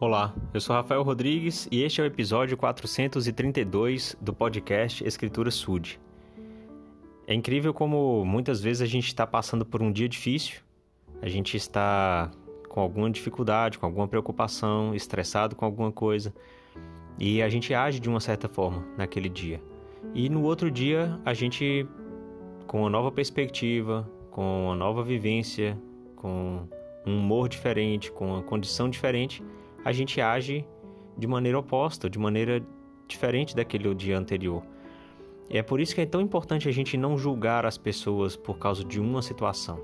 Olá, eu sou Rafael Rodrigues e este é o episódio 432 do podcast Escritura Sud. É incrível como muitas vezes a gente está passando por um dia difícil, a gente está com alguma dificuldade, com alguma preocupação, estressado com alguma coisa e a gente age de uma certa forma naquele dia. E no outro dia a gente, com uma nova perspectiva, com uma nova vivência, com um humor diferente, com uma condição diferente, a gente age de maneira oposta, de maneira diferente daquele dia anterior. E é por isso que é tão importante a gente não julgar as pessoas por causa de uma situação.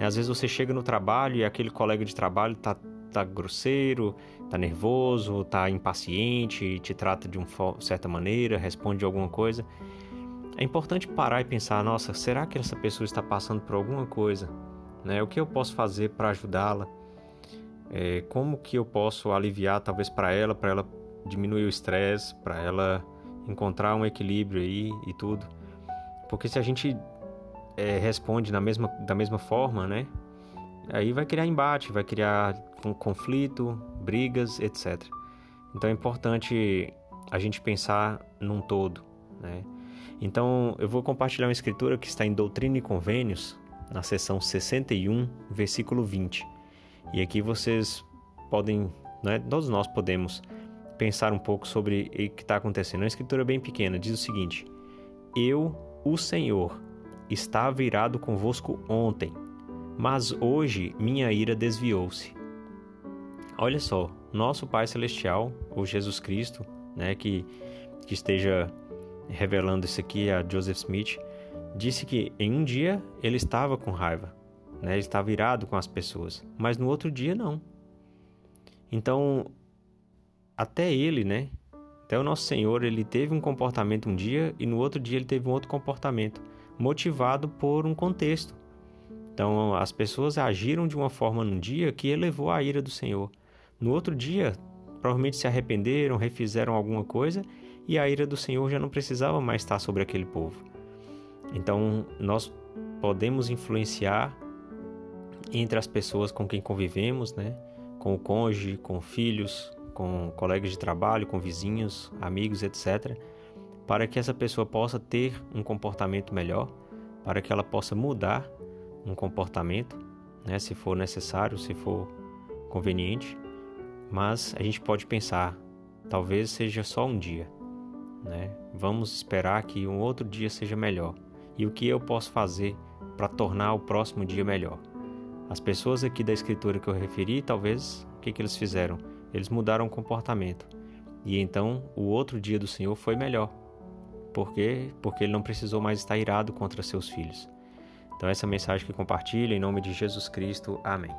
Às vezes você chega no trabalho e aquele colega de trabalho está tá grosseiro, tá nervoso, tá impaciente, te trata de uma certa maneira, responde de alguma coisa. É importante parar e pensar, nossa, será que essa pessoa está passando por alguma coisa? Né? O que eu posso fazer para ajudá-la? É, como que eu posso aliviar talvez para ela, para ela diminuir o estresse, para ela encontrar um equilíbrio aí e tudo. Porque se a gente é, responde na mesma, da mesma forma, né? Aí vai criar embate, vai criar um conflito, brigas, etc. Então é importante a gente pensar num todo, né? Então eu vou compartilhar uma escritura que está em Doutrina e Convênios, na seção 61, versículo 20. E aqui vocês podem, né, todos nós podemos pensar um pouco sobre o que está acontecendo. Uma escritura bem pequena diz o seguinte: Eu, o Senhor, estava virado convosco ontem, mas hoje minha ira desviou-se. Olha só, nosso Pai Celestial, ou Jesus Cristo, né, que, que esteja revelando isso aqui a Joseph Smith, disse que em um dia ele estava com raiva, né? Ele estava irado com as pessoas, mas no outro dia não. Então, até ele, né? Até o nosso Senhor, ele teve um comportamento um dia e no outro dia ele teve um outro comportamento, motivado por um contexto. Então, as pessoas agiram de uma forma num dia que elevou a ira do Senhor. No outro dia, provavelmente se arrependeram, refizeram alguma coisa e a ira do Senhor já não precisava mais estar sobre aquele povo. Então, nós podemos influenciar entre as pessoas com quem convivemos, né? com o cônjuge, com filhos, com colegas de trabalho, com vizinhos, amigos, etc., para que essa pessoa possa ter um comportamento melhor, para que ela possa mudar um comportamento, né? se for necessário, se for conveniente. Mas a gente pode pensar, talvez seja só um dia, né? Vamos esperar que um outro dia seja melhor. E o que eu posso fazer para tornar o próximo dia melhor? As pessoas aqui da escritura que eu referi, talvez, o que, que eles fizeram? Eles mudaram o comportamento. E então o outro dia do Senhor foi melhor. Por quê? Porque ele não precisou mais estar irado contra seus filhos. Então, essa mensagem que compartilho em nome de Jesus Cristo. Amém.